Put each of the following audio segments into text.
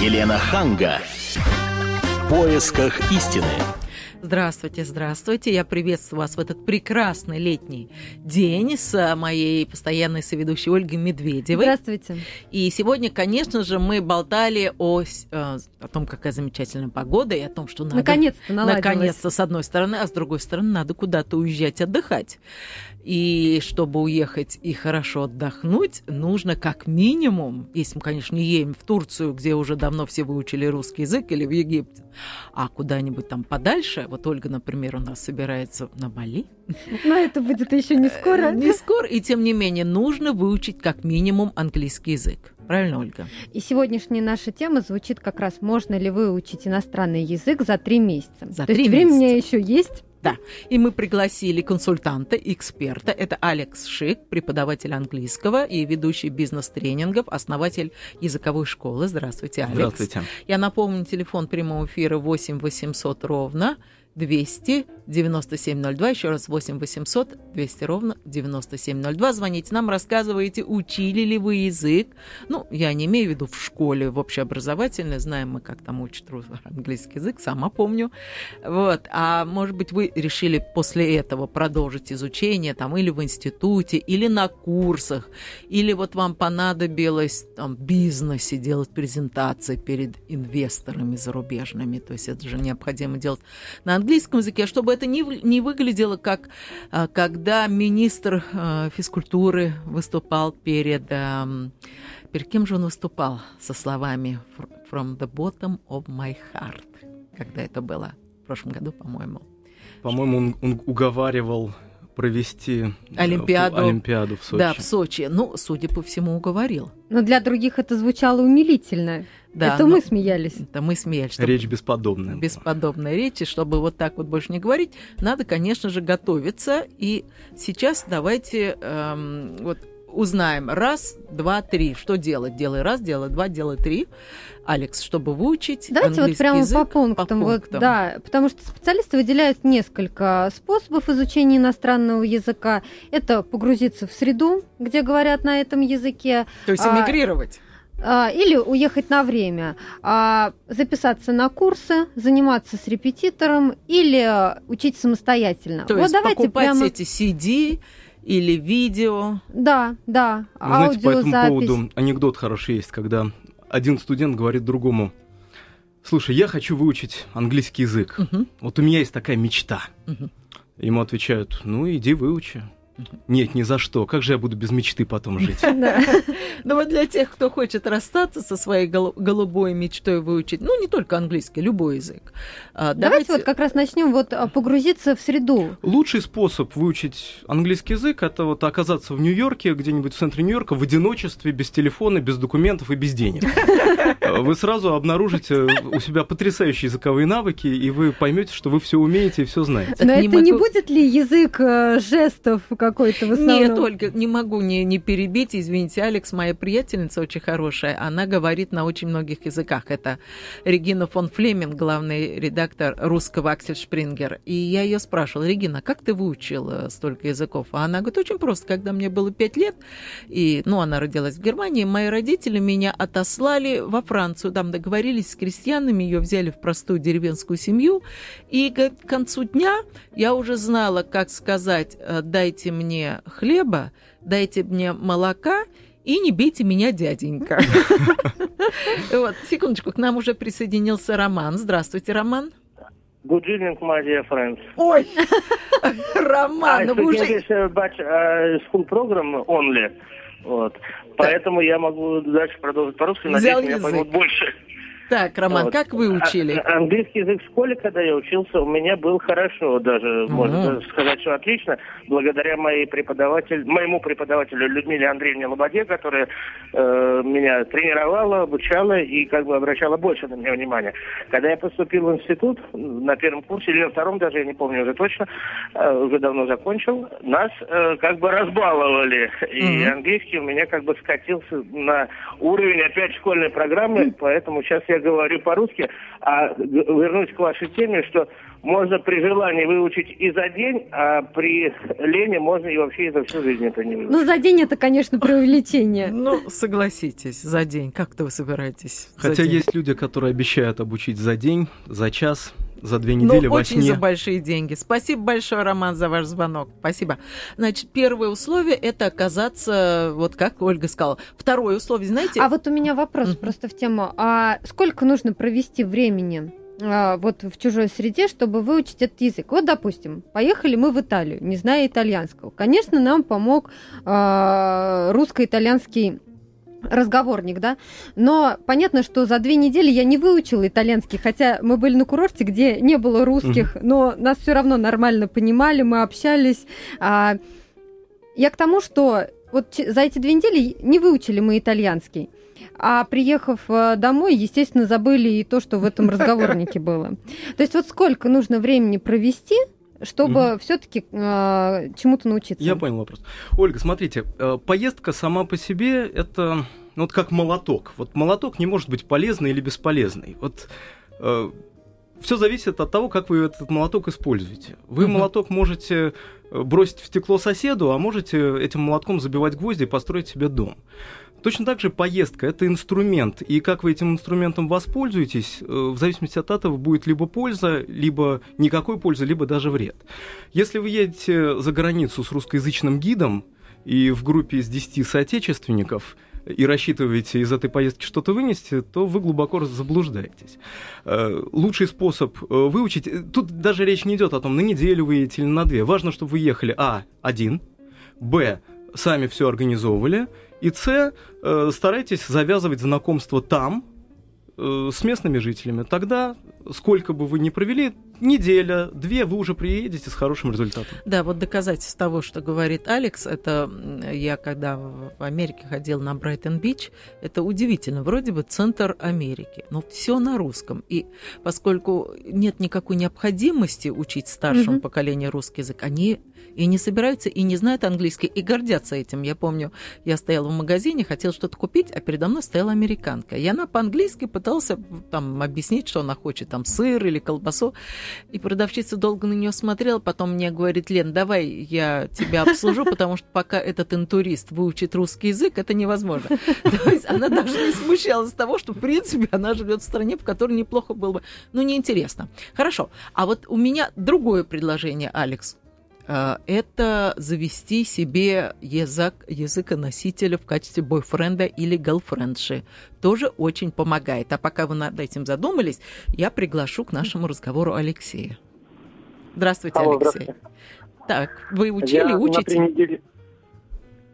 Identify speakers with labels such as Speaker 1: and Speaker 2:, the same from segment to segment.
Speaker 1: Елена Ханга. В поисках истины.
Speaker 2: Здравствуйте, здравствуйте. Я приветствую вас в этот прекрасный летний день с моей постоянной соведущей Ольгой Медведевой.
Speaker 3: Здравствуйте.
Speaker 2: И сегодня, конечно же, мы болтали о, э, о том, какая замечательная погода, и о том, что надо...
Speaker 3: Наконец-то наладилось.
Speaker 2: Наконец-то, с одной стороны, а с другой стороны, надо куда-то уезжать отдыхать. И чтобы уехать и хорошо отдохнуть, нужно как минимум, если мы, конечно, не едем в Турцию, где уже давно все выучили русский язык, или в Египте, а куда-нибудь там подальше. Вот Ольга, например, у нас собирается на Бали.
Speaker 3: Но это будет еще не скоро.
Speaker 2: Не скоро, и тем не менее нужно выучить как минимум английский язык. Правильно, Ольга?
Speaker 3: И сегодняшняя наша тема звучит как раз «Можно ли выучить иностранный язык за три месяца?»
Speaker 2: За
Speaker 3: То
Speaker 2: три
Speaker 3: есть
Speaker 2: месяца.
Speaker 3: меня еще есть.
Speaker 2: Да, и мы пригласили консультанта, эксперта. Это Алекс Шик, преподаватель английского и ведущий бизнес-тренингов, основатель языковой школы. Здравствуйте, Алекс.
Speaker 4: Здравствуйте.
Speaker 2: Я напомню, телефон прямого эфира 8 800 ровно 200 9702. Еще раз 8 800 200 ровно 9702. Звоните нам, рассказывайте, учили ли вы язык. Ну, я не имею в виду в школе, в общеобразовательной. Знаем мы, как там учат английский язык, сама помню. Вот. А может быть, вы решили после этого продолжить изучение там или в институте, или на курсах, или вот вам понадобилось там в бизнесе делать презентации перед инвесторами зарубежными. То есть это же необходимо делать на английском языке, чтобы это не, не выглядело как а, когда министр а, физкультуры выступал перед... перед кем же он выступал со словами «Fr- «From the bottom of my heart», когда это было в прошлом году, по-моему.
Speaker 4: По-моему, он, он уговаривал провести э,
Speaker 2: Олимпиаду.
Speaker 4: фу- Олимпиаду в Сочи.
Speaker 2: Да, в Сочи. Ну, судя по всему, уговорил.
Speaker 3: Но для других это звучало умилительно.
Speaker 2: Да,
Speaker 3: это
Speaker 2: но-
Speaker 3: мы смеялись.
Speaker 2: Это мы смеялись. что
Speaker 4: Речь бесподобная. была.
Speaker 2: бесподобной речи, чтобы вот так вот больше не говорить, надо, конечно же, готовиться. И сейчас давайте эм, вот узнаем. Раз, два, три. Что делать? Делай раз, делай два, делай три. Алекс, чтобы выучить
Speaker 3: Давайте вот прямо
Speaker 2: язык
Speaker 3: по пунктам. Вот,
Speaker 2: пунктам.
Speaker 3: да, потому что специалисты выделяют несколько способов изучения иностранного языка. Это погрузиться в среду, где говорят на этом языке,
Speaker 2: То есть
Speaker 3: а,
Speaker 2: эмигрировать.
Speaker 3: а, или уехать на время, а, записаться на курсы, заниматься с репетитором или учить самостоятельно.
Speaker 2: То
Speaker 3: вот
Speaker 2: есть
Speaker 3: давайте
Speaker 2: покупать
Speaker 3: прямо...
Speaker 2: эти CD или видео.
Speaker 3: Да, да,
Speaker 4: Вы знаете, по этому поводу анекдот хороший есть, когда один студент говорит другому, слушай, я хочу выучить английский язык.
Speaker 2: Мгм,
Speaker 4: Вот у меня есть такая мечта.
Speaker 2: мгм.
Speaker 4: Ему отвечают, ну иди выучи. Нет, ни за что. Как же я буду без мечты потом жить?
Speaker 3: Да.
Speaker 2: Ну вот для тех, кто хочет расстаться со своей голу- голубой мечтой выучить, ну не только английский, любой язык. а,
Speaker 3: Давайте вот как раз начнем вот а, погрузиться в среду.
Speaker 4: Лучший способ выучить английский язык это вот оказаться в Нью-Йорке, где-нибудь в центре Нью-Йорка, в одиночестве, без телефона, без документов и без денег. Вы сразу обнаружите у себя потрясающие языковые навыки, и вы поймете, что вы все умеете и все знаете.
Speaker 3: Но это не будет ли язык э, жестов какой-то в основном?
Speaker 2: Нет, Ольга, не могу не, не перебить. Извините, Алекс, моя приятельница очень хорошая. Она говорит на очень многих языках. Это Регина фон Флеминг, главный редактор русского Аксель Шпрингер. И я ее спрашивала, Регина, как ты выучила столько языков? А она говорит, очень просто. Когда мне было пять лет, и, ну, она родилась в Германии, мои родители меня отослали во Францию. Там договорились с крестьянами, ее взяли в простую деревенскую семью. И говорит, к концу дня я уже знала, как сказать, э, дайте мне хлеба, дайте мне молока и не бейте меня, дяденька. Вот, секундочку, к нам уже присоединился Роман. Здравствуйте, Роман.
Speaker 5: Good evening, my dear friends.
Speaker 2: Ой, Роман,
Speaker 5: I
Speaker 2: ну вы уже...
Speaker 5: English, but uh, school program only. Вот. Поэтому я могу дальше продолжить по-русски. Надеюсь, меня поймут больше.
Speaker 2: Так, Роман,
Speaker 5: Вот.
Speaker 2: как вы учили?
Speaker 5: А- английский язык в школе, когда я учился, у меня был хорошо, даже можно
Speaker 2: Мгм.
Speaker 5: даже сказать, что отлично, благодаря моей преподаватель, моему преподавателю Людмиле Андреевне Лободе, которая э, меня тренировала, обучала и как бы обращала больше на меня внимания. Когда я поступил в институт на первом курсе или на втором даже, я не помню уже точно, э, уже давно закончил, нас э, как бы разбаловали, и
Speaker 2: Мгм.
Speaker 5: английский у меня как бы скатился на уровень опять школьной программы, поэтому сейчас я я говорю по-русски, а вернусь к вашей теме, что можно при желании выучить и за день, а при лени можно и вообще и за всю жизнь это не выучить.
Speaker 3: Ну, за день это, конечно, преувеличение.
Speaker 2: Ну, согласитесь, за день. Как-то вы собираетесь?
Speaker 4: Хотя есть люди, которые обещают обучить за день, за час, за две недели
Speaker 2: Но
Speaker 4: во
Speaker 2: очень
Speaker 4: сне.
Speaker 2: за большие деньги. Спасибо большое, Роман, за ваш звонок. Спасибо. Значит, первое условие – это оказаться, вот как Ольга сказала. Второе условие, знаете...
Speaker 3: А вот у меня вопрос
Speaker 2: Мгм.
Speaker 3: просто в тему. А сколько нужно провести времени а, вот в чужой среде, чтобы выучить этот язык? Вот, допустим, поехали мы в Италию, не зная итальянского. Конечно, нам помог а, русско-итальянский разговорник, да, но понятно, что за две недели я не выучила итальянский, хотя мы были на курорте, где не было русских, но нас все равно нормально понимали, мы общались. А, я к тому, что вот за эти две недели не выучили мы итальянский. А приехав э, домой, естественно, забыли и то, что в этом разговорнике было. То есть вот сколько нужно времени провести, чтобы все-таки чему-то научиться?
Speaker 4: Я понял вопрос. Ольга, смотрите, э, поездка сама по себе это ну, вот как молоток. Вот молоток не может быть полезный или бесполезный. Вот все зависит от того, как вы этот молоток используете. Вы
Speaker 2: Мгм.
Speaker 4: молоток можете э, бросить в стекло соседу, а можете этим молотком забивать гвозди и построить себе дом. Точно так же поездка – это инструмент, и как вы этим инструментом воспользуетесь, э, в зависимости от этого будет либо польза, либо никакой пользы, либо даже вред. Если вы едете за границу с русскоязычным гидом и в группе из 10 соотечественников и рассчитываете из этой поездки что-то вынести, то вы глубоко заблуждаетесь. Э, Лучший способ э, выучить, тут даже речь не идет о том, на неделю вы едете или на две. Важно, чтобы вы ехали, а, один, б, сами все организовывали, и С, э, старайтесь завязывать знакомство там э, с местными жителями. Тогда, сколько бы вы ни провели, неделя, две, вы уже приедете с хорошим результатом.
Speaker 2: Да, вот доказательство того, что говорит Алекс, это я когда в Америке ходил на Брайтон-Бич, это удивительно, вроде бы центр Америки, но все на русском. И поскольку нет никакой необходимости учить старшему
Speaker 3: Мгм.
Speaker 2: поколению русский язык, они и не собираются, и не знают английский, и гордятся этим. Я помню, я стояла в магазине, хотела что-то купить, а передо мной стояла американка. И она по-английски пытался там объяснить, что она хочет, там сыр или колбасу. И продавщица долго на нее смотрела, потом мне говорит, Лен, давай я тебя обслужу, потому что пока этот интурист выучит русский язык, это невозможно. То есть она даже не смущалась того, что, в принципе, она живет в стране, в которой неплохо было бы. Ну, неинтересно. Хорошо. А вот у меня другое предложение, Алекс. А, Это завести себе язык, языконосителя в качестве бойфренда или галфрендши. Тоже очень помогает. А пока вы над этим задумались, я приглашу к нашему разговору Алексея. Здравствуйте,
Speaker 6: Алло,
Speaker 2: Алексей.
Speaker 6: здравствуйте.
Speaker 2: Так, вы учили,
Speaker 6: Я
Speaker 2: учите?
Speaker 6: три недели...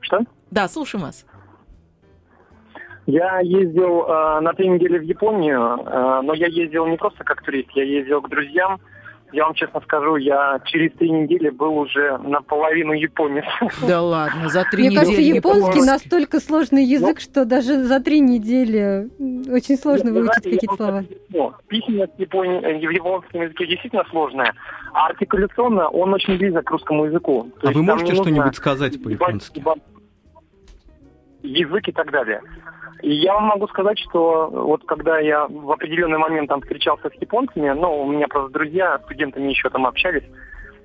Speaker 6: Что?
Speaker 2: Да, слушаем вас.
Speaker 6: Я ездил э, на три недели в Японию, э, но я ездил не просто как турист, я ездил к друзьям. Я вам честно скажу, я через три недели был уже наполовину японец.
Speaker 2: Да ладно, за три
Speaker 3: Мне кажется,
Speaker 2: недели
Speaker 3: японский
Speaker 2: японский.
Speaker 3: настолько сложный язык, что даже за три недели очень сложно
Speaker 6: Ну,
Speaker 3: выучить какие-то слова.
Speaker 6: скажу, Письменность в, Японии- э, в японском языке действительно сложная, а артикуляционно он очень близок к русскому языку. То
Speaker 4: А вы можете что-нибудь сказать по-японски?
Speaker 6: Язык и так далее. И я вам могу сказать, что вот когда я в определенный момент там встречался с японцами, ну, у меня просто друзья, студентами еще там общались,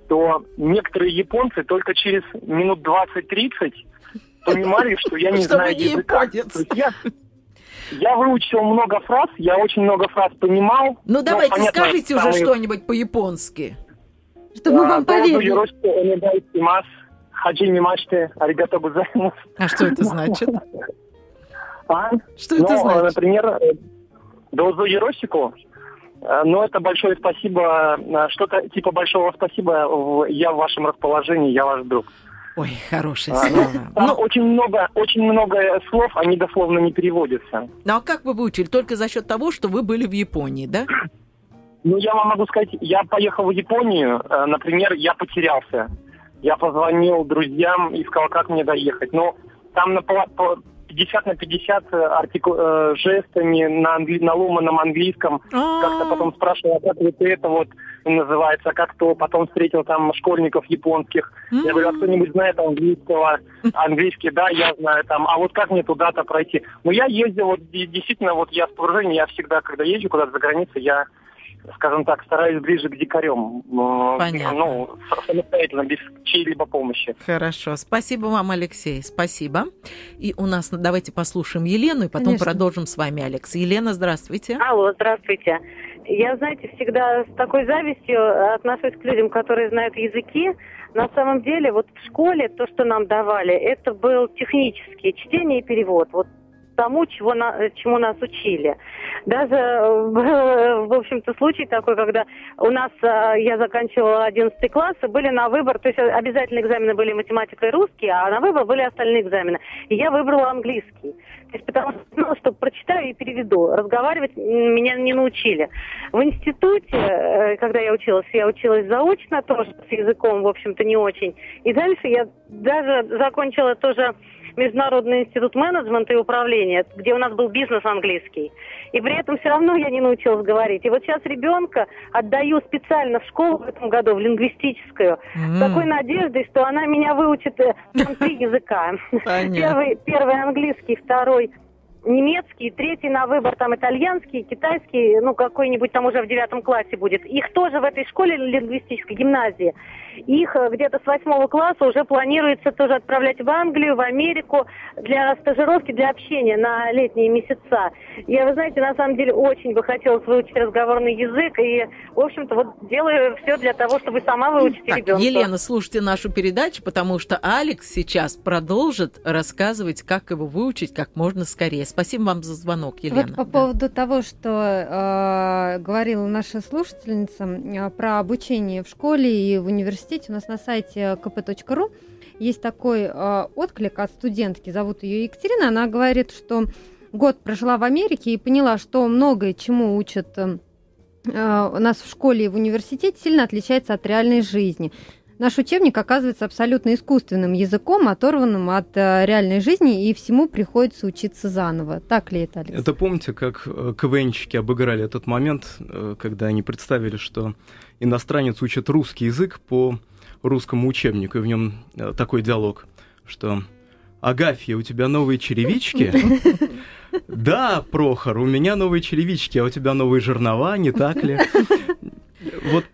Speaker 6: то некоторые японцы только через минут 20-30 понимали, что я не знаю языка. я, я выучил много фраз, я очень много фраз понимал.
Speaker 2: Ну, давайте скажите уже что-нибудь по-японски.
Speaker 3: Чтобы мы вам
Speaker 6: А, «Доузу
Speaker 3: поверили.
Speaker 6: Хаджими мачте, аригато гозаймас».
Speaker 2: А что это значит?
Speaker 6: А?
Speaker 2: Что
Speaker 6: Ну,
Speaker 2: это значит?
Speaker 6: например, Дозу Еросику, э, ну, это большое спасибо, э, что-то типа большого спасибо, я в вашем расположении, я ваш друг.
Speaker 2: Ой, хорошее
Speaker 6: А,
Speaker 2: слово.
Speaker 6: Там
Speaker 2: Ну,
Speaker 6: очень много, очень много слов, они дословно не переводятся.
Speaker 2: ну, а как вы выучили? Только за счет того, что вы были в Японии, да?
Speaker 6: Ну, я вам могу сказать, я поехал в Японию, э, например, я потерялся. Я позвонил друзьям и сказал, как мне доехать. Ну, там на, пола- по- 50 на 50 артику... э, жестами на, англи... на ломаном английском. Как-то потом спрашивал, а как вот это вот называется, а как то. Потом встретил там школьников японских. Я говорю, а кто-нибудь знает английского? Английский, да, я знаю там. А вот как мне туда-то пройти? Ну, я ездил, вот де- действительно, вот я в погружении, я всегда, когда езжу куда-то за границу, я, скажем так, стараюсь ближе к дикарям. э,
Speaker 2: Понятно.
Speaker 6: Ну, самостоятельно, без чьей-либо помощи.
Speaker 2: Хорошо, спасибо вам, Алексей, спасибо. И у нас, давайте послушаем Елену, и потом
Speaker 3: Конечно.
Speaker 2: продолжим с вами, Алекс. Елена, здравствуйте.
Speaker 7: Алло, здравствуйте. Я, знаете, всегда с такой завистью отношусь к людям, которые знают языки. На самом деле, вот в школе то, что нам давали, это был технический чтение и перевод. Вот тому, чего на- чему нас учили. Даже, э, в общем-то, случай такой, когда у нас, э, я заканчивала 11 класс, и были на выбор, то есть обязательные экзамены были математика и русский, а на выбор были остальные экзамены. И я выбрала английский. То есть потому что знала, что прочитаю и переведу. Разговаривать меня не научили. В институте, э, когда я училась, я училась заочно, тоже с языком, в общем-то, не очень. И дальше я даже закончила тоже Международный институт менеджмента и управления, где у нас был бизнес английский. И при этом все равно я не научилась говорить. И вот сейчас ребенка отдаю специально в школу в этом году, в лингвистическую, с такой надеждой, что она меня выучит э, там три языка. Первый английский, второй немецкий, третий на выбор там итальянский, китайский, ну какой-нибудь там уже в девятом классе будет. Их тоже в этой школе лингвистической гимназии. Их э, где-то с восьмого класса уже планируется тоже отправлять в Англию, в Америку для стажировки, для общения на летние месяца. Я, вы знаете, на самом деле очень бы хотелось выучить разговорный язык и, в общем-то, вот делаю все для того, чтобы сама выучить
Speaker 2: Так,
Speaker 7: ребенка.
Speaker 2: Елена, слушайте нашу передачу, потому что Алекс сейчас продолжит рассказывать, как его выучить как можно скорее. Спасибо вам за звонок, Елена.
Speaker 3: Вот по
Speaker 2: Да.
Speaker 3: поводу того, что э, говорила наша слушательница э, про обучение в школе и в университете, у нас на сайте kp.ru есть такой э, отклик от студентки, зовут ее Екатерина, она говорит, что год прожила в Америке и поняла, что многое, чему учат э, у нас в школе и в университете, сильно отличается от реальной жизни. Наш учебник оказывается абсолютно искусственным языком, оторванным от э, реальной жизни, и всему приходится учиться заново. Так ли это, Алекс?
Speaker 4: Это помните, как э, КВНщики обыграли этот момент, э, когда они представили, что иностранец учит русский язык по русскому учебнику, и в нем такой диалог, что Агафья, у тебя новые черевички? Да, Прохор, у меня новые черевички, а у тебя новые жернова, не так ли? Вот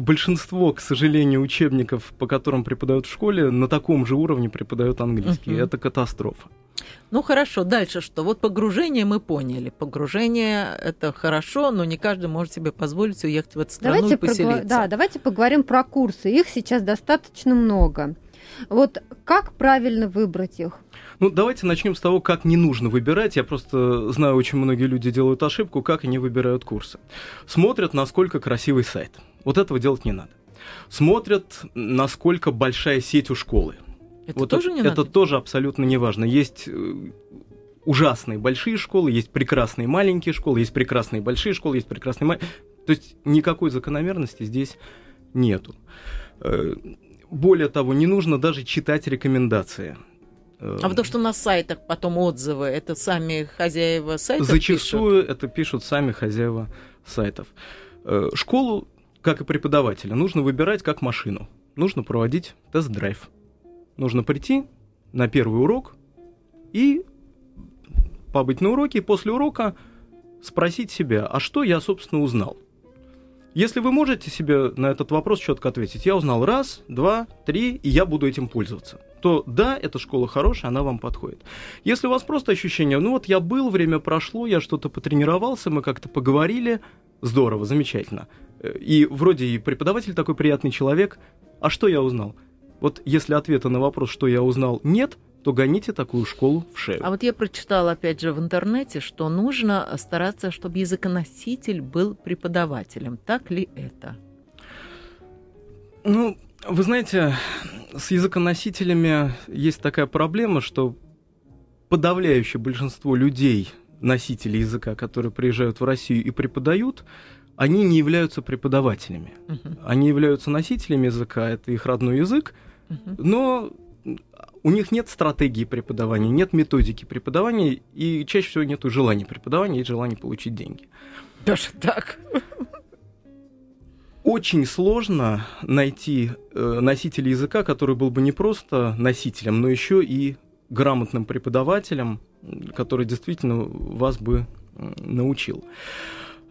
Speaker 4: большинство, к сожалению, учебников, по которым преподают в школе, на таком же уровне преподают английский.
Speaker 2: Мгм.
Speaker 4: Это катастрофа.
Speaker 2: Ну хорошо, дальше что? Вот погружение мы поняли. Погружение это хорошо, но не каждый может себе позволить уехать в эту страну
Speaker 3: Давайте,
Speaker 2: и поселиться.
Speaker 3: прогла- да, давайте поговорим про курсы. Их сейчас достаточно много. Вот как правильно выбрать их?
Speaker 4: Ну, давайте начнем с того, как не нужно выбирать. Я просто знаю, очень многие люди делают ошибку, как они выбирают курсы. Смотрят, насколько красивый сайт. Вот этого делать не надо. Смотрят, насколько большая сеть у школы.
Speaker 2: Это
Speaker 4: вот
Speaker 2: тоже
Speaker 4: это,
Speaker 2: не
Speaker 4: это
Speaker 2: надо?
Speaker 4: тоже абсолютно не важно. Есть э, ужасные большие школы, есть прекрасные маленькие школы, есть прекрасные большие школы, есть прекрасные маленькие. То есть никакой закономерности здесь нету. Э, Более того, не нужно даже читать рекомендации. Э,
Speaker 2: А потому что на сайтах потом отзывы, это сами хозяева сайтов
Speaker 4: Зачастую это пишут сами хозяева сайтов. Школу, как и преподавателя, нужно выбирать как машину. Нужно проводить тест-драйв. Нужно прийти на первый урок и побыть на уроке, и после урока спросить себя, а что я, собственно, узнал? Если вы можете себе на этот вопрос четко ответить, я узнал раз, два, три, и я буду этим пользоваться, то да, эта школа хорошая, она вам подходит. Если у вас просто ощущение, ну вот я был, время прошло, я что-то потренировался, мы как-то поговорили, здорово, замечательно. И вроде и преподаватель такой приятный человек, а что я узнал? Вот если ответа на вопрос, что я узнал, нет, то гоните такую школу в шею.
Speaker 2: А вот я прочитала, опять же, в интернете, что нужно стараться, чтобы языконоситель был преподавателем. Так ли это?
Speaker 4: Ну, вы знаете, с языконосителями есть такая проблема, что подавляющее большинство людей, носителей языка, которые приезжают в Россию и преподают, они не являются преподавателями.
Speaker 2: Мгм,
Speaker 4: Они являются носителями языка, это их родной язык,
Speaker 2: мгм.
Speaker 4: но у них нет стратегии преподавания, нет методики преподавания, и чаще всего нет желания преподавания, есть желание получить деньги.
Speaker 2: Даже так.
Speaker 4: Очень сложно найти э, носителя языка, который был бы не просто носителем, но еще и грамотным преподавателем, который действительно вас бы научил.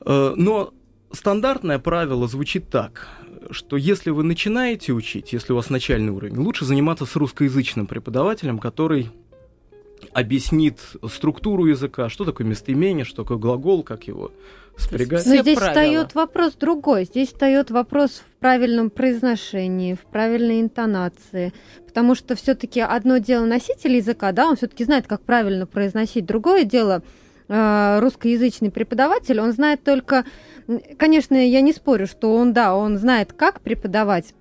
Speaker 4: Э, но стандартное правило звучит так, что если вы начинаете учить, если у вас начальный уровень, лучше заниматься с русскоязычным преподавателем, который объяснит структуру языка, что такое местоимение, что такое глагол, как его спрягать.
Speaker 3: Но здесь правила. встает вопрос другой. Здесь встает вопрос в правильном произношении, в правильной интонации. Потому что все-таки одно дело носитель языка, да, он все-таки знает, как правильно произносить. Другое дело э, русскоязычный преподаватель, он знает только, конечно, я не спорю, что он, да, он знает, как преподавать,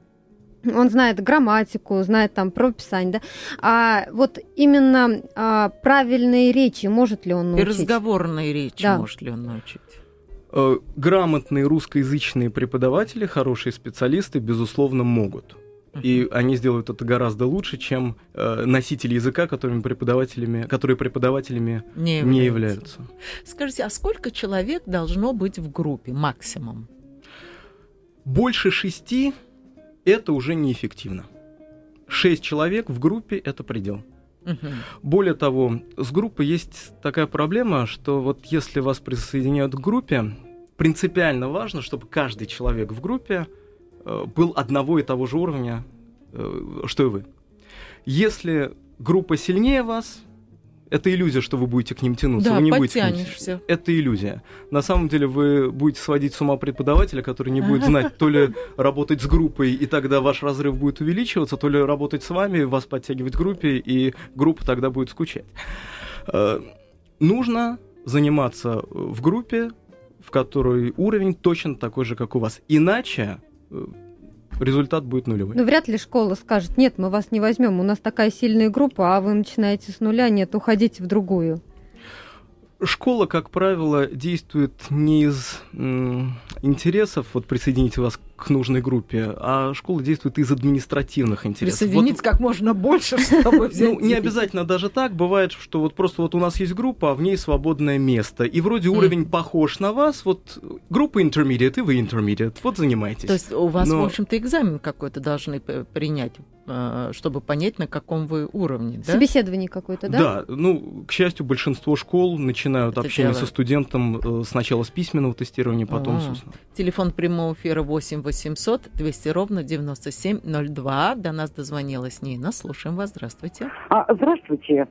Speaker 3: он знает грамматику, знает там прописание, да. А вот именно а, правильные речи может ли он научить?
Speaker 2: И разговорные речи да. может ли он научить?
Speaker 4: Э, грамотные русскоязычные преподаватели, хорошие специалисты, безусловно, могут. И они сделают это гораздо лучше, чем э, носители языка, которыми преподавателями, которые преподавателями не являются. не являются.
Speaker 2: Скажите, а сколько человек должно быть в группе максимум?
Speaker 4: Больше шести это уже неэффективно. Шесть человек в группе – это предел. Угу. Более того, с группой есть такая проблема, что вот если вас присоединяют к группе, принципиально важно, чтобы каждый человек в группе был одного и того же уровня, э, что и вы. Если группа сильнее вас, это иллюзия, что вы будете к ним тянуться.
Speaker 2: Да,
Speaker 4: вы не
Speaker 2: будете к ним тянуться.
Speaker 4: Это иллюзия. На самом деле вы будете сводить с ума преподавателя, который не будет знать то ли работать с группой, и тогда ваш разрыв будет увеличиваться, то ли работать с вами, вас подтягивать к группе, и группа тогда будет скучать. Э, нужно заниматься в группе, в которой уровень точно такой же, как у вас. Иначе э, результат будет нулевой.
Speaker 3: Ну, вряд ли школа скажет, нет, мы вас не возьмем, у нас такая сильная группа, а вы начинаете с нуля, нет, уходите в другую.
Speaker 4: Школа, как правило, действует не из интересов, вот присоедините вас к нужной группе, а школа действует из административных интересов.
Speaker 2: Присоединить вот, как можно больше, чтобы взять
Speaker 4: Ну, не обязательно даже так. Бывает, что вот просто вот у нас есть группа, а в ней свободное место. И вроде уровень похож на вас, вот группа intermediate, и вы intermediate, вот занимайтесь.
Speaker 2: То есть у вас, в общем-то, экзамен какой-то должны принять Э, чтобы понять, на каком вы уровне. Да?
Speaker 3: Собеседование какое-то, да?
Speaker 4: Да, ну, к счастью, большинство школ начинают Это общение дело. со студентом э, сначала с письменного тестирования, потом А-а-а. с устного.
Speaker 2: Телефон прямого эфира 8 800 200 ровно 9702. До нас дозвонилась Нина. Слушаем вас. Здравствуйте.
Speaker 8: А, здравствуйте.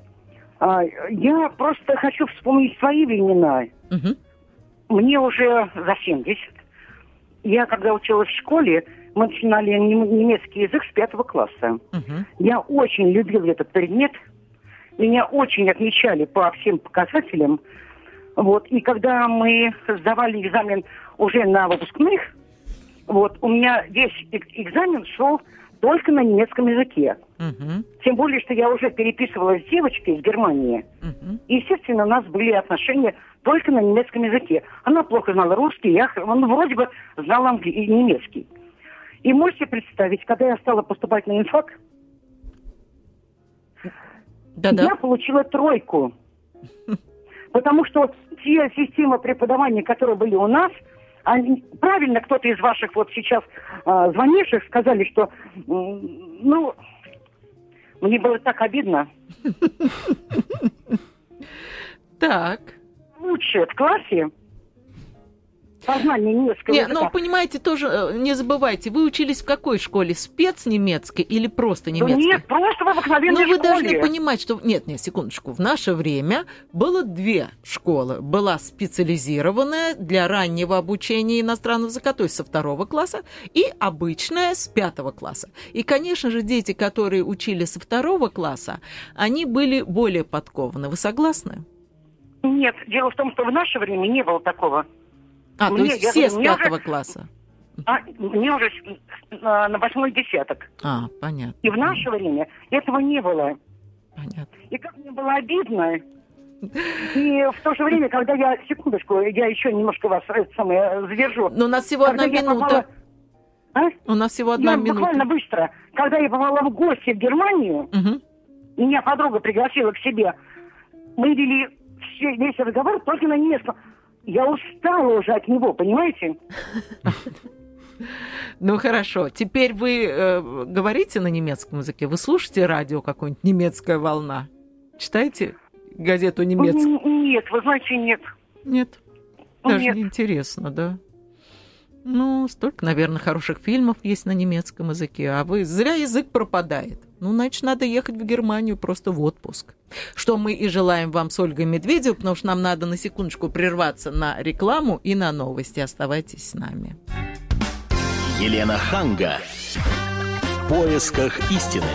Speaker 8: А, я просто хочу вспомнить свои времена. Угу. Мне уже за 70. Я, когда училась в школе, мы начинали немецкий язык с пятого класса. Угу. Я очень любил этот предмет. Меня очень отмечали по всем показателям. Вот. И когда мы сдавали экзамен уже на выпускных, вот, у меня весь экзамен шел только на немецком языке. Угу. Тем более, что я уже переписывалась с девочкой из Германии. Угу. И, естественно, у нас были отношения только на немецком языке. Она плохо знала русский, я он вроде бы знал англи- немецкий. И можете представить, когда я стала поступать на инфак, Да-да. я получила тройку. Потому что те системы преподавания, которые были у нас, они, правильно кто-то из ваших вот сейчас э, звонивших сказали, что, ну, мне было так обидно.
Speaker 2: Так.
Speaker 8: Лучше в классе познание немецкого
Speaker 2: Нет, языка. ну, понимаете, тоже э, не забывайте, вы учились в какой школе? Спецнемецкой или просто немецкой? Да
Speaker 8: нет, просто в обыкновенной
Speaker 2: Но вы
Speaker 8: школе.
Speaker 2: должны понимать, что... Нет, нет, секундочку. В наше время было две школы. Была специализированная для раннего обучения иностранного языка, то есть со второго класса, и обычная с пятого класса. И, конечно же, дети, которые учили со второго класса, они были более подкованы. Вы согласны?
Speaker 8: Нет, дело в том, что в наше время не было такого.
Speaker 2: А, мне, то есть все с пятого уже... класса?
Speaker 8: А, мне уже на, на восьмой десяток.
Speaker 2: А, понятно.
Speaker 8: И в наше время этого не было.
Speaker 2: Понятно.
Speaker 8: И как мне было обидно. И в то же время, когда я... Секундочку, я еще немножко вас это самое задержу.
Speaker 2: Но у нас всего одна минута. Попала...
Speaker 8: А?
Speaker 2: У нас всего одна
Speaker 8: я
Speaker 2: минута.
Speaker 8: буквально быстро. Когда я попала в гости в Германию, угу. меня подруга пригласила к себе. Мы вели все, весь разговор только на немецком. Я устала уже от него, понимаете?
Speaker 2: Ну хорошо. Теперь вы э, говорите на немецком языке? Вы слушаете радио какое-нибудь немецкая волна? Читаете газету немецкую?
Speaker 8: Нет, вы знаете, нет.
Speaker 2: Нет. Даже
Speaker 8: Нет.
Speaker 2: не интересно, да? Ну, столько, наверное, хороших фильмов есть на немецком языке, а вы зря язык пропадает. Ну, значит, надо ехать в Германию просто в отпуск. Что мы и желаем вам с Ольгой Медведевой, потому что нам надо на секундочку прерваться на рекламу и на новости. Оставайтесь с нами.
Speaker 1: Елена Ханга. В поисках истины.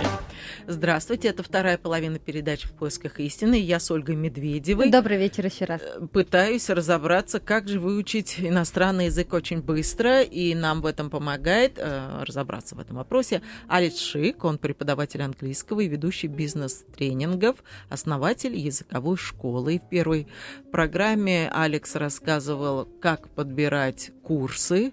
Speaker 2: Здравствуйте, это вторая половина передачи «В поисках истины». Я с Ольгой Медведевой.
Speaker 3: Добрый вечер еще раз.
Speaker 2: Пытаюсь разобраться, как же выучить иностранный язык очень быстро, и нам в этом помогает э, разобраться в этом вопросе Алекс Шик, он преподаватель английского и ведущий бизнес-тренингов, основатель языковой школы. И в первой программе Алекс рассказывал, как подбирать курсы,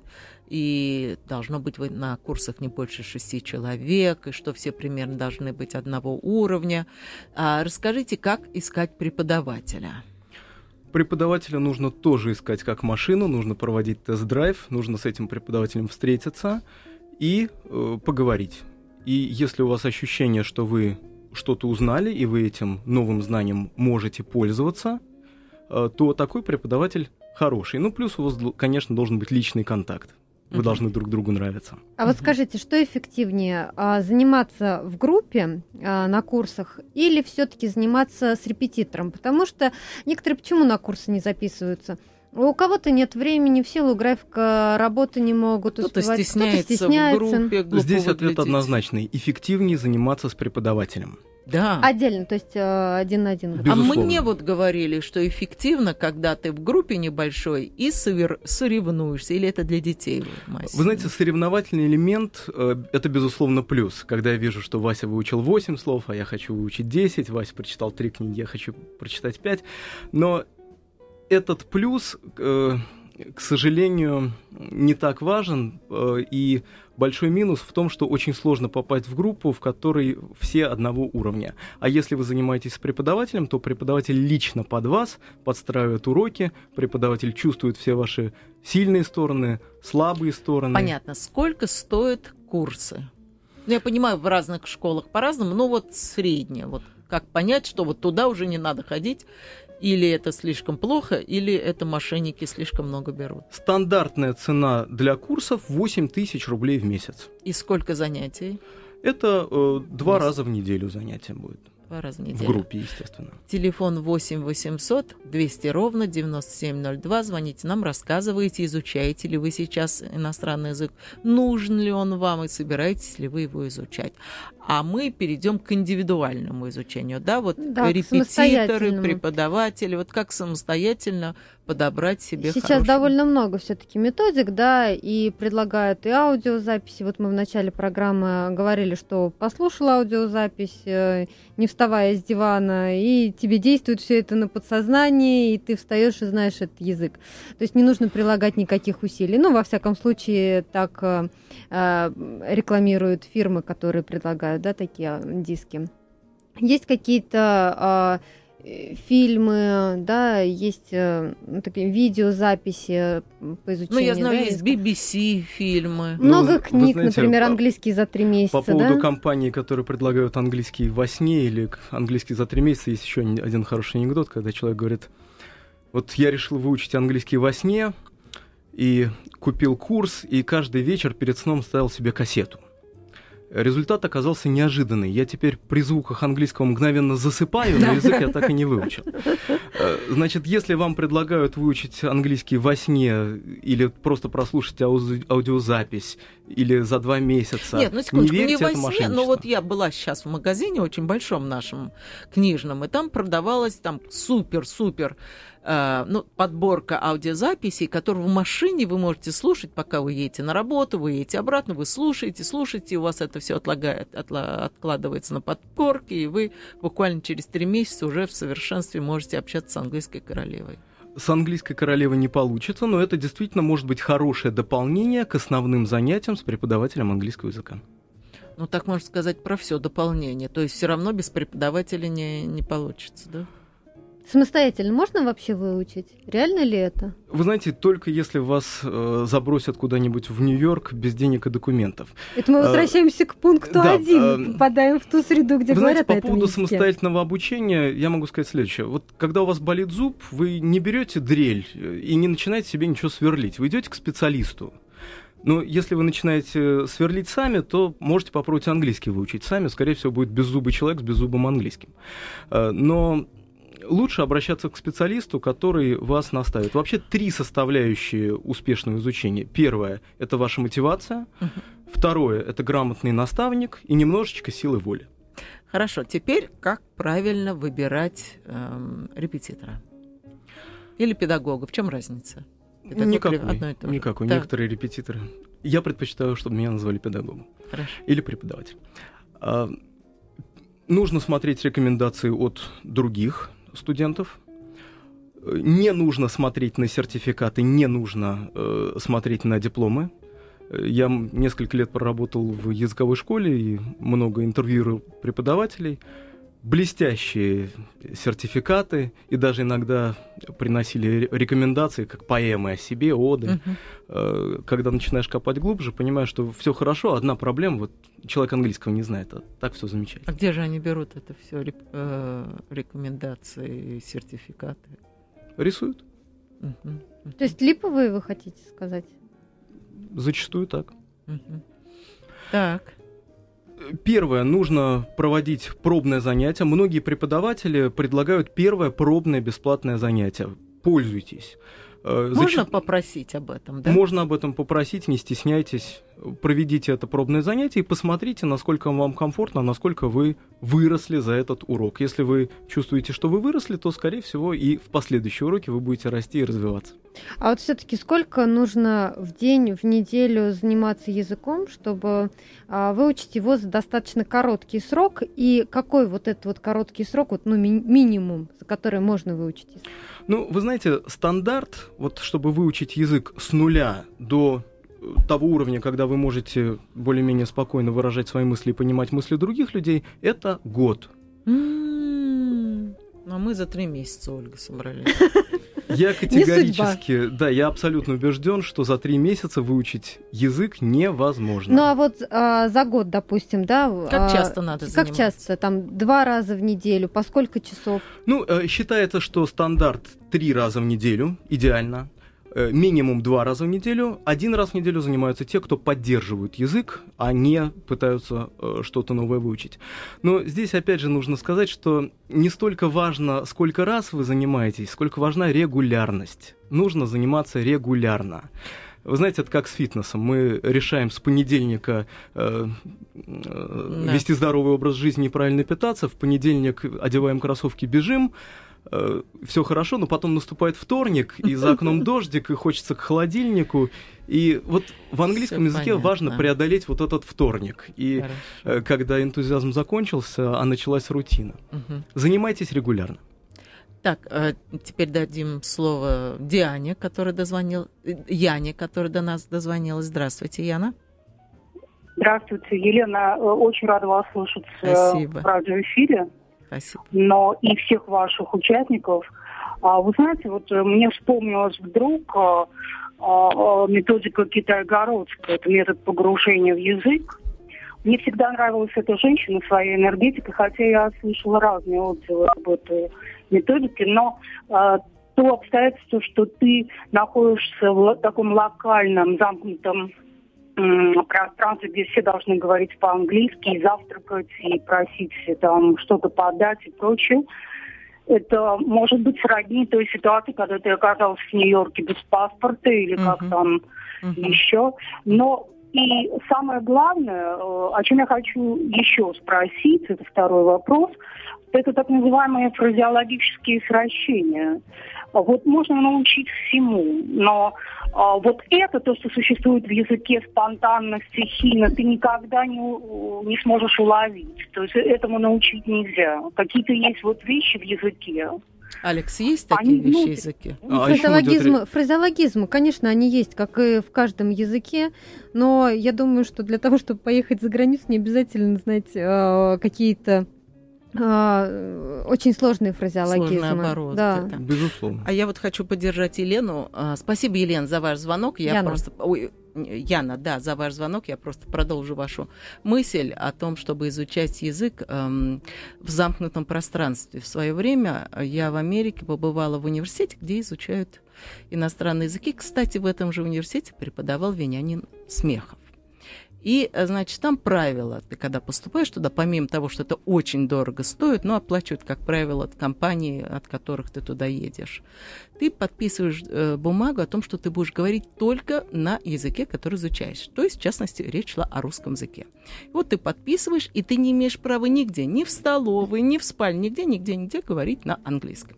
Speaker 2: и должно быть на курсах не больше шести человек, и что все примерно должны быть одного уровня. А расскажите, как искать преподавателя?
Speaker 4: Преподавателя нужно тоже искать как машину, нужно проводить тест-драйв, нужно с этим преподавателем встретиться и э, поговорить. И если у вас ощущение, что вы что-то узнали, и вы этим новым знанием можете пользоваться, э, то такой преподаватель хороший. Ну, плюс у вас, конечно, должен быть личный контакт. Вы должны друг другу нравиться.
Speaker 3: А вот скажите, что эффективнее, а, заниматься в группе а, на курсах или все-таки заниматься с репетитором? Потому что некоторые почему на курсы не записываются? У кого-то нет времени, в силу графика работы не могут
Speaker 2: Кто-то
Speaker 3: успевать,
Speaker 2: стесняется,
Speaker 3: стесняется.
Speaker 2: в группе,
Speaker 4: Здесь ответ
Speaker 2: выглядеть.
Speaker 4: однозначный. Эффективнее заниматься с преподавателем.
Speaker 2: Да.
Speaker 3: Отдельно, то есть э, один на один.
Speaker 2: А
Speaker 4: Безусловно.
Speaker 2: мне вот говорили, что эффективно, когда ты в группе небольшой и совер- соревнуешься, или это для детей? Мася?
Speaker 4: Вы знаете, соревновательный элемент э, это безусловно плюс. Когда я вижу, что Вася выучил 8 слов, а я хочу выучить 10, Вася прочитал 3 книги, я хочу прочитать 5. Но этот плюс, э, к сожалению, не так важен. и большой минус в том, что очень сложно попасть в группу, в которой все одного уровня. А если вы занимаетесь с преподавателем, то преподаватель лично под вас подстраивает уроки, преподаватель чувствует все ваши сильные стороны, слабые стороны.
Speaker 2: Понятно. Сколько стоят курсы? Ну, я понимаю, в разных школах по-разному, но вот среднее. Вот как понять, что вот туда уже не надо ходить, или это слишком плохо, или это мошенники слишком много берут.
Speaker 4: Стандартная цена для курсов 8 тысяч рублей в месяц.
Speaker 2: И сколько занятий?
Speaker 4: Это э, два
Speaker 2: Месяц.
Speaker 4: раза в неделю занятия будет.
Speaker 2: Два раза в
Speaker 4: В
Speaker 2: неделю.
Speaker 4: группе, естественно.
Speaker 2: Телефон 8 800 200 ровно 9702. Звоните нам, рассказывайте, изучаете ли вы сейчас иностранный язык, нужен ли он вам и собираетесь ли вы его изучать. А мы перейдем к индивидуальному изучению. Да, вот
Speaker 3: Да,
Speaker 2: репетиторы, преподаватели, вот как самостоятельно подобрать себе
Speaker 3: Сейчас
Speaker 2: хороший-
Speaker 3: довольно много все-таки методик, да, и предлагают и аудиозаписи. Вот мы в начале программы говорили, что послушал аудиозапись, э, не вставая с дивана, и тебе действует все это на подсознании, и ты встаешь и знаешь этот язык. То есть не нужно прилагать никаких усилий. Ну, во всяком случае, так э, э, рекламируют фирмы, которые предлагают, да, такие диски. Есть какие-то э, фильмы, да, есть э, ну, такие видеозаписи по изучению.
Speaker 2: Ну, я знаю,
Speaker 3: да,
Speaker 2: есть. BBC фильмы.
Speaker 4: Ну,
Speaker 3: Много
Speaker 4: вы
Speaker 3: книг,
Speaker 4: знаете,
Speaker 3: например, английский за три месяца,
Speaker 4: По поводу
Speaker 3: да?
Speaker 4: компаний, которые предлагают английский во сне или английский за три месяца, есть еще один хороший анекдот, когда человек говорит, вот я решил выучить английский во сне, и купил курс, и каждый вечер перед сном ставил себе кассету. Результат оказался неожиданный. Я теперь при звуках английского мгновенно засыпаю, но язык я так и не выучил. Э, Значит, если вам предлагают выучить английский во сне или просто прослушать аудиозапись или за два месяца,
Speaker 2: Нет, ну секундочку, не,
Speaker 4: верьте,
Speaker 2: во
Speaker 4: это
Speaker 2: сне, но вот я была сейчас в магазине очень большом нашем книжном, и там продавалась там супер-супер э, ну, подборка аудиозаписей, которую в машине вы можете слушать, пока вы едете на работу, вы едете обратно, вы слушаете, слушаете, и у вас это все отлагает, отла- откладывается на подборке, и вы буквально через три месяца уже в совершенстве можете общаться с английской королевой.
Speaker 4: С английской королевой не получится, но это действительно может быть хорошее дополнение к основным занятиям с преподавателем английского языка.
Speaker 2: Ну, так можно сказать про все дополнение. То есть все равно без преподавателя не, не получится, да?
Speaker 3: Самостоятельно можно вообще выучить? Реально ли это?
Speaker 4: Вы знаете, только если вас э, забросят куда-нибудь в Нью-Йорк без денег и документов.
Speaker 3: Это мы э, возвращаемся э, к пункту да, один, э, попадаем в ту среду, где
Speaker 4: вы
Speaker 3: говорят
Speaker 4: знаете, по поводу языке. самостоятельного обучения я могу сказать следующее. Вот когда у вас болит зуб, вы не берете дрель и не начинаете себе ничего сверлить. Вы идете к специалисту. Но если вы начинаете сверлить сами, то можете попробовать английский выучить сами. Скорее всего, будет беззубый человек с беззубым английским. Э, но лучше обращаться к специалисту, который вас наставит. Вообще три составляющие успешного изучения. Первое – это ваша мотивация. Второе – это грамотный наставник и немножечко силы воли.
Speaker 2: Хорошо, теперь как правильно выбирать эм, репетитора? Или педагога? В чем разница?
Speaker 4: Педагог никакой. Одно и то же? Никакой. Да. Некоторые репетиторы. Я предпочитаю, чтобы меня назвали педагогом. Хорошо. Или преподаватель. А, нужно смотреть рекомендации от других студентов. Не нужно смотреть на сертификаты, не нужно э, смотреть на дипломы. Я несколько лет проработал в языковой школе и много интервьюировал преподавателей. Блестящие сертификаты и даже иногда приносили рекомендации, как поэмы о себе, оды. Uh-huh. Когда начинаешь копать глубже, понимаешь, что все хорошо, одна проблема, вот человек английского не знает, а так все замечательно.
Speaker 2: А где же они берут это все, э, рекомендации, сертификаты?
Speaker 4: Рисуют.
Speaker 3: Uh-huh. То есть липовые вы хотите сказать?
Speaker 4: Зачастую так.
Speaker 2: Uh-huh. Так.
Speaker 4: Первое, нужно проводить пробное занятие. Многие преподаватели предлагают первое пробное бесплатное занятие. Пользуйтесь.
Speaker 2: Э, Можно Зач... попросить об этом, да?
Speaker 4: Можно об этом попросить, не стесняйтесь проведите это пробное занятие и посмотрите, насколько вам комфортно, насколько вы выросли за этот урок. Если вы чувствуете, что вы выросли, то, скорее всего, и в последующие уроки вы будете расти и развиваться.
Speaker 3: А вот все-таки сколько нужно в день, в неделю заниматься языком, чтобы а, выучить его за достаточно короткий срок? И какой вот этот вот короткий срок, вот, ну, ми- минимум, за который можно выучить язык?
Speaker 4: Ну, вы знаете, стандарт, вот чтобы выучить язык с нуля до того уровня, когда вы можете более-менее спокойно выражать свои мысли и понимать мысли других людей, это год.
Speaker 2: М-м-м. Но мы за три месяца, Ольга, собрались.
Speaker 4: Я категорически, да, я абсолютно убежден, что за три месяца выучить язык невозможно.
Speaker 3: Ну а вот а, за год, допустим, да?
Speaker 2: Как а, часто надо
Speaker 3: заниматься? Как часто? Там два раза в неделю, по сколько часов?
Speaker 4: Ну, э, считается, что стандарт три раза в неделю, идеально. Э, минимум два раза в неделю. Один раз в неделю занимаются те, кто поддерживают язык, а не пытаются э, что-то новое выучить. Но здесь опять же нужно сказать, что не столько важно, сколько раз вы занимаетесь, сколько важна регулярность. Нужно заниматься регулярно. Вы знаете, это как с фитнесом. Мы решаем с понедельника э, э, да. вести здоровый образ жизни и правильно питаться. В понедельник одеваем кроссовки, бежим. Э, все хорошо, но потом наступает вторник, и за окном дождик, и хочется к холодильнику. И вот в английском Всё языке понятно. важно преодолеть вот этот вторник. И. Э, когда энтузиазм закончился, а началась рутина. Угу. Занимайтесь регулярно.
Speaker 2: Так, э, теперь дадим слово Диане, которая дозвонил, Яне, которая до нас дозвонилась. Здравствуйте, Яна.
Speaker 9: Здравствуйте, Елена. Очень рада вас слышать Спасибо. в радиоэфире. Спасибо. Но и всех ваших участников. А, вы знаете, вот э, мне вспомнилось вдруг а, а, методика Китай-Городская, это метод погружения в язык. Мне всегда нравилась эта женщина своей энергетикой, хотя я слышала разные отзывы об этой методике, но э, то обстоятельство, что ты находишься в таком локальном, замкнутом пространстве, где все должны говорить по-английски, и завтракать, и просить там что-то подать и прочее. Это может быть сродни той ситуации, когда ты оказался в Нью-Йорке без паспорта или uh-huh. как там uh-huh. еще. Но и самое главное, э, о чем я хочу еще спросить, это второй вопрос, это так называемые фразеологические сращения. Вот можно научить всему, но а, вот это, то, что существует в языке спонтанно, стихийно, ты никогда не, не сможешь уловить. То есть этому научить нельзя. Какие-то есть вот вещи в языке,
Speaker 2: Алекс, есть такие они, вещи языки?
Speaker 3: А, фразеологизмы, фразеологизмы, конечно, они есть, как и в каждом языке, но я думаю, что для того, чтобы поехать за границу, не обязательно знать э, какие-то а, очень сложные фразеологизмы. Сложные
Speaker 2: обороты. Да. да. Безусловно. А я вот хочу поддержать Елену. А, спасибо, Елена, за ваш звонок. Я Яна. просто... Ой, Яна, да, за ваш звонок. Я просто продолжу вашу мысль о том, чтобы изучать язык эм, в замкнутом пространстве. В свое время я в Америке побывала в университете, где изучают иностранные языки. Кстати, в этом же университете преподавал Венянин Смехов. И, э, значит, там правила. Ты когда поступаешь туда, помимо того, что это очень дорого стоит, но оплачивают, как правило, от компании, от которых ты туда едешь. Ты подписываешь э, бумагу о том, что ты будешь говорить только на языке, который изучаешь. То есть, в частности, речь шла о русском языке. Вот ты подписываешь, и ты не имеешь права нигде, ни в столовой, ни в спальне, нигде, нигде, нигде говорить на английском.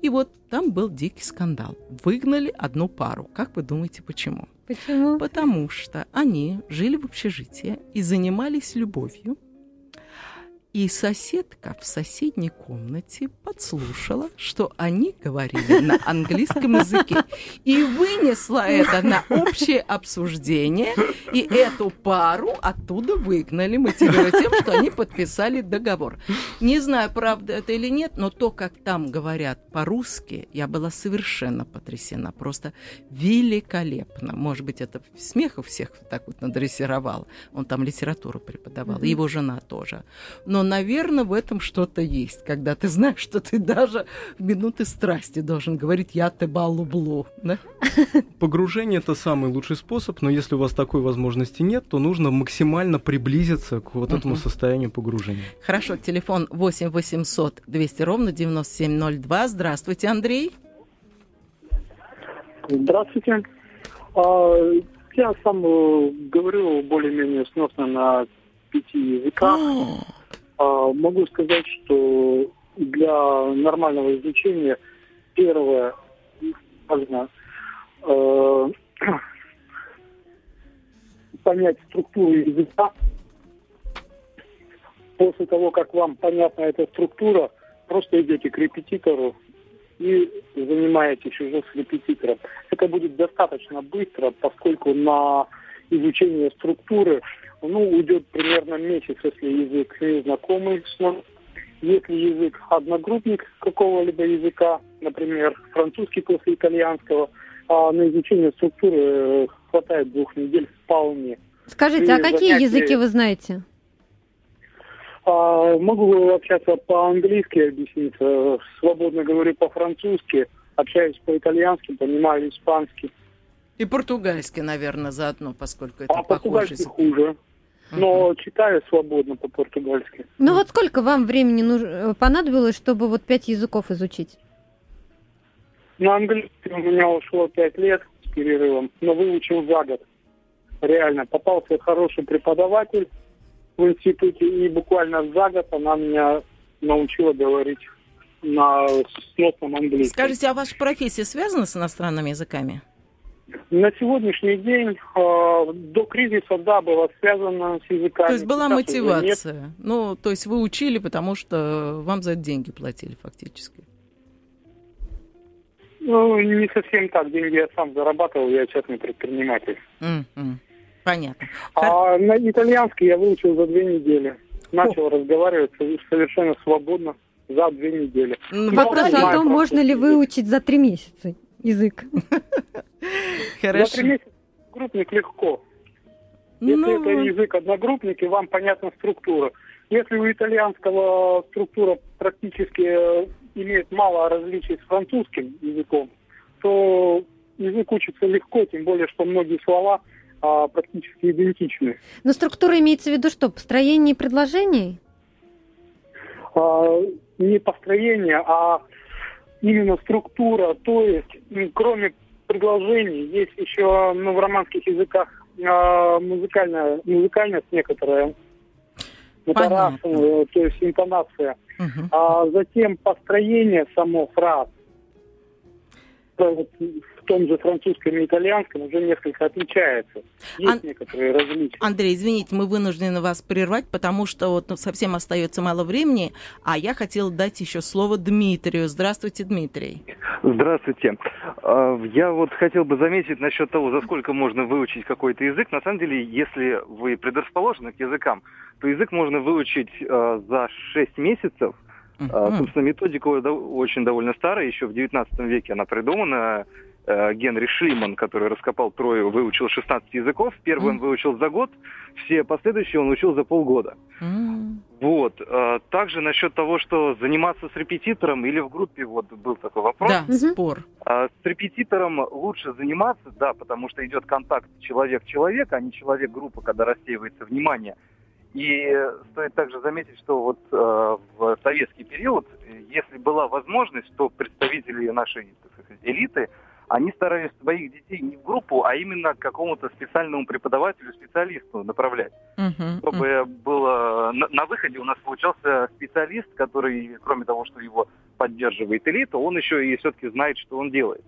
Speaker 2: И вот там был дикий скандал. Выгнали одну пару. Как вы думаете, почему?
Speaker 3: Почему?
Speaker 2: Потому что они жили в общежитии и занимались любовью и соседка в соседней комнате подслушала, что они говорили на английском языке. И вынесла это на общее обсуждение. И эту пару оттуда выгнали, мотивируя тем, что они подписали договор. Не знаю, правда это или нет, но то, как там говорят по-русски, я была совершенно потрясена. Просто великолепно. Может быть, это смех у всех так вот надрессировал. Он там литературу преподавал, его жена тоже. Но наверное, в этом что-то есть, когда ты знаешь, что ты даже в минуты страсти должен говорить «я ты балублу». Да?
Speaker 4: Погружение – это самый лучший способ, но если у вас такой возможности нет, то нужно максимально приблизиться к вот этому состоянию погружения.
Speaker 2: Хорошо, телефон 8 800 200 ровно 9702. Здравствуйте, Андрей.
Speaker 10: Здравствуйте. А, я сам э, говорю более-менее сносно на пяти языках. А, могу сказать, что для нормального изучения первое важно э, понять структуру языка. После того, как вам понятна эта структура, просто идете к репетитору и занимаетесь уже с репетитором. Это будет достаточно быстро, поскольку на изучение структуры ну, уйдет примерно месяц, если язык незнакомый с ним. Если язык одногруппник какого-либо языка, например, французский после итальянского, а на изучение структуры э, хватает двух недель вполне.
Speaker 3: Скажите, И а какие занятия... языки вы знаете?
Speaker 10: А, могу общаться по-английски, объясниться. Свободно говорю по-французски, общаюсь по-итальянски, понимаю испанский.
Speaker 2: И португальский, наверное, заодно, поскольку это
Speaker 10: а похоже. хуже но читаю свободно по-португальски.
Speaker 3: Ну вот сколько вам времени нуж... Э, понадобилось, чтобы вот пять языков изучить?
Speaker 10: На английском у меня ушло пять лет с перерывом, но выучил за год. Реально, попался хороший преподаватель в институте, и буквально за год она меня научила говорить на сносном английском.
Speaker 2: Скажите, а ваша профессия связана с иностранными языками?
Speaker 10: На сегодняшний день э, до кризиса, да, было связано с языками.
Speaker 2: То есть была Сейчас мотивация. Ну, то есть вы учили, потому что вам за это деньги платили фактически.
Speaker 10: Ну, не совсем так. Деньги я сам зарабатывал, я частный предприниматель.
Speaker 2: Mm-hmm. Понятно.
Speaker 10: А на итальянский я выучил за две недели. Начал О. разговаривать совершенно свободно за две недели.
Speaker 3: Вопрос о том, можно ли выучить за три месяца язык.
Speaker 2: Хорошо.
Speaker 10: Группник легко. Если ну... это язык одногруппник, и вам понятна структура. Если у итальянского структура практически э, имеет мало различий с французским языком, то язык учится легко, тем более, что многие слова а, практически идентичны.
Speaker 3: Но структура имеется в виду что? Построение предложений?
Speaker 10: А, не построение, а именно структура, то есть кроме предложений есть еще ну, в романских языках э, музыкальная музыкальность некоторая, это раз, э, то есть интонация, угу. а затем построение само фраз. Вот, в том же французском и итальянском уже несколько отличается. Есть Ан... некоторые различия.
Speaker 2: Андрей, извините, мы вынуждены вас прервать, потому что вот ну, совсем остается мало времени, а я хотела дать еще слово Дмитрию. Здравствуйте, Дмитрий.
Speaker 11: Здравствуйте. А, я вот хотел бы заметить насчет того, за сколько можно выучить какой-то язык. На самом деле, если вы предрасположены к языкам, то язык можно выучить а, за 6 месяцев. Uh-huh. Собственно, методика очень довольно старая, еще в 19 веке она придумана. Э, Генри Шлиман, который раскопал Трою, выучил 16 языков. Первый mm. он выучил за год, все последующие он учил за полгода. Mm. Вот. Э, также насчет того, что заниматься с репетитором или в группе, вот был такой вопрос.
Speaker 2: Да, спор.
Speaker 11: С репетитором лучше заниматься, да, потому что идет контакт человек-человек, а не человек-группа, когда рассеивается внимание. И стоит также заметить, что вот э, в советский период, если была возможность, то представители нашей так сказать, элиты они старались своих детей не в группу, а именно к какому-то специальному преподавателю, специалисту направлять. Uh-huh, Чтобы uh-huh. было... На, на выходе у нас получался специалист, который, кроме того, что его поддерживает элита, он еще и все-таки знает, что он делает.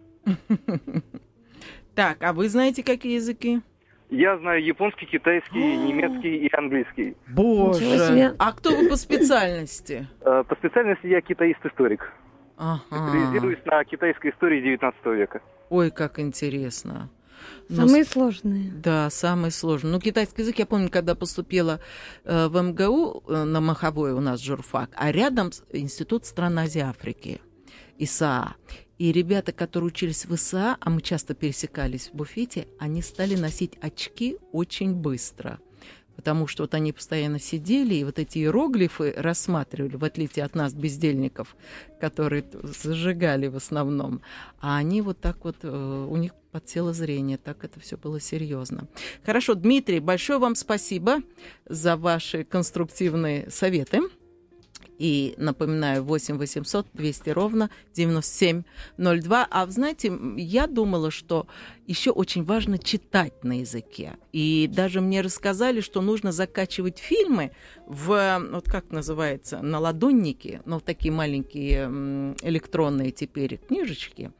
Speaker 2: Так, а вы знаете, какие языки?
Speaker 11: Я знаю японский, китайский, немецкий и английский.
Speaker 2: Боже! А кто вы по специальности?
Speaker 11: Э, по специальности я китаист-историк. Ага. Специализируюсь на китайской истории 19 века.
Speaker 2: Ой, как интересно.
Speaker 3: Самые Но, сложные.
Speaker 2: Да, самые сложные. Ну, китайский язык, я помню, когда поступила э, в МГУ э, на Маховой у нас журфак, а рядом Институт стран Азии Африки, ИСА. И ребята, которые учились в ИСА, а мы часто пересекались в буфете, они стали носить очки очень быстро потому что вот они постоянно сидели и вот эти иероглифы рассматривали, в отличие от нас, бездельников, которые зажигали в основном. А они вот так вот, э, у них подсело зрение, так это все было серьезно. Хорошо, Дмитрий, большое вам спасибо за ваши конструктивные советы. И напоминаю, 8 800 200 ровно 9702. А знаете, я думала, что еще очень важно читать на языке. И даже мне рассказали, что нужно закачивать фильмы в, вот как называется, на ладонники, ну, такие маленькие электронные теперь книжечки.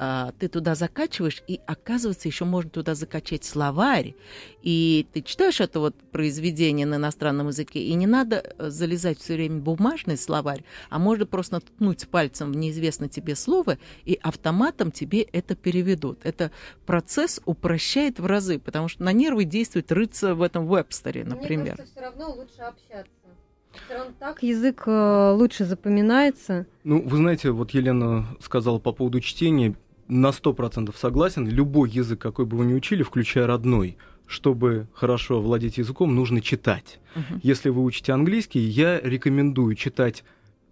Speaker 2: А, ты туда закачиваешь, и оказывается, еще можно туда закачать словарь. И ты читаешь это вот произведение на иностранном языке, и не надо э, залезать все время в бумажный словарь, а можно просто ткнуть пальцем в неизвестное тебе слово, и автоматом тебе это переведут. Это процесс упрощает в разы, потому что на нервы действует рыться в этом вебстере, например. Мне
Speaker 3: кажется, все равно лучше общаться. Так язык э, лучше запоминается.
Speaker 4: Ну, вы знаете, вот Елена сказала по поводу чтения, на 100% согласен. Любой язык, какой бы вы ни учили, включая родной, чтобы хорошо владеть языком, нужно читать. Uh-huh. Если вы учите английский, я рекомендую читать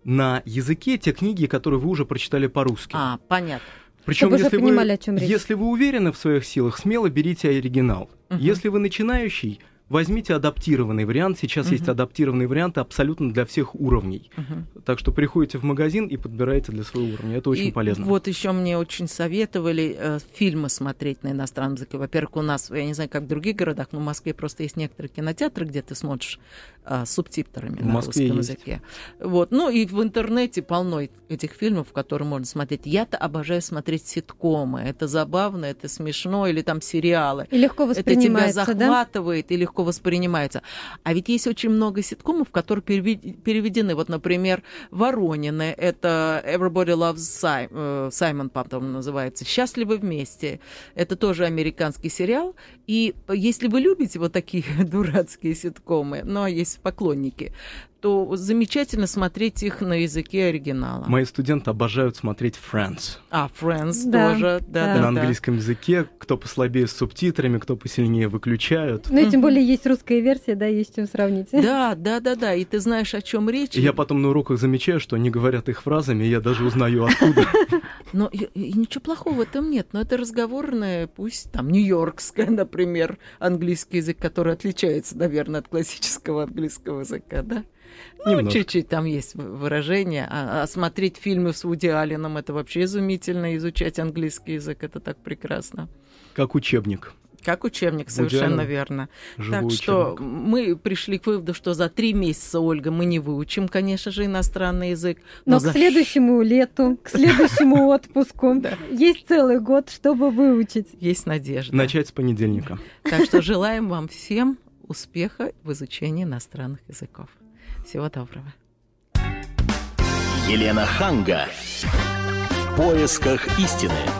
Speaker 4: на языке те книги, которые вы уже прочитали по-русски.
Speaker 2: А, понятно.
Speaker 4: Причем, если, понимали, вы, о чем речь. если вы уверены в своих силах, смело берите оригинал. Uh-huh. Если вы начинающий, Возьмите адаптированный вариант. Сейчас uh-huh. есть адаптированные варианты абсолютно для всех уровней. Uh-huh. Так что приходите в магазин и подбираете для своего уровня. Это очень
Speaker 2: и
Speaker 4: полезно.
Speaker 2: Вот еще мне очень советовали э, фильмы смотреть на иностранном языке. Во-первых, у нас, я не знаю, как в других городах, но в Москве просто есть некоторые кинотеатры, где ты смотришь э, субтитрами в на Москве русском есть. языке. Вот. Ну и в интернете полно этих фильмов, которые можно смотреть. Я-то обожаю смотреть ситкомы. Это забавно, это смешно, или там сериалы.
Speaker 3: И легко воспринимается,
Speaker 2: Это тебя захватывает, да? и легко воспринимается. А ведь есть очень много ситкомов, которые переведены. Вот, например, Воронины, это Everybody Loves Simon, э, Саймон потом называется, «Счастливы вместе». Это тоже американский сериал. И если вы любите вот такие дурацкие ситкомы, но есть поклонники, то замечательно смотреть их на языке оригинала.
Speaker 4: Мои студенты обожают смотреть Friends.
Speaker 2: А, Friends да, тоже, да, да.
Speaker 4: На да, английском да. языке, кто послабее с субтитрами, кто посильнее выключают.
Speaker 3: Ну и тем более есть русская версия, да, есть чем сравнить.
Speaker 2: Да, да, да, да, и ты знаешь, о чем речь.
Speaker 4: И я потом на уроках замечаю, что они говорят их фразами, и я даже узнаю откуда.
Speaker 2: Но и, и ничего плохого в этом нет, но это разговорное, пусть там нью-йоркское, например, английский язык, который отличается, наверное, от классического английского языка, да? Ну, чуть-чуть там есть выражение. А, а смотреть фильмы с Вуди Алленом это вообще изумительно. Изучать английский язык это так прекрасно.
Speaker 4: Как учебник.
Speaker 2: Как учебник, совершенно Идеально. верно. Живой так учебник. что мы пришли к выводу, что за три месяца, Ольга, мы не выучим, конечно же, иностранный язык.
Speaker 3: Но, но к за... следующему лету, к следующему отпуску есть целый год, чтобы выучить.
Speaker 2: Есть надежда.
Speaker 4: Начать с понедельника.
Speaker 2: Так что желаем вам всем успеха в изучении иностранных языков. Всего доброго.
Speaker 1: Елена Ханга. В поисках истины.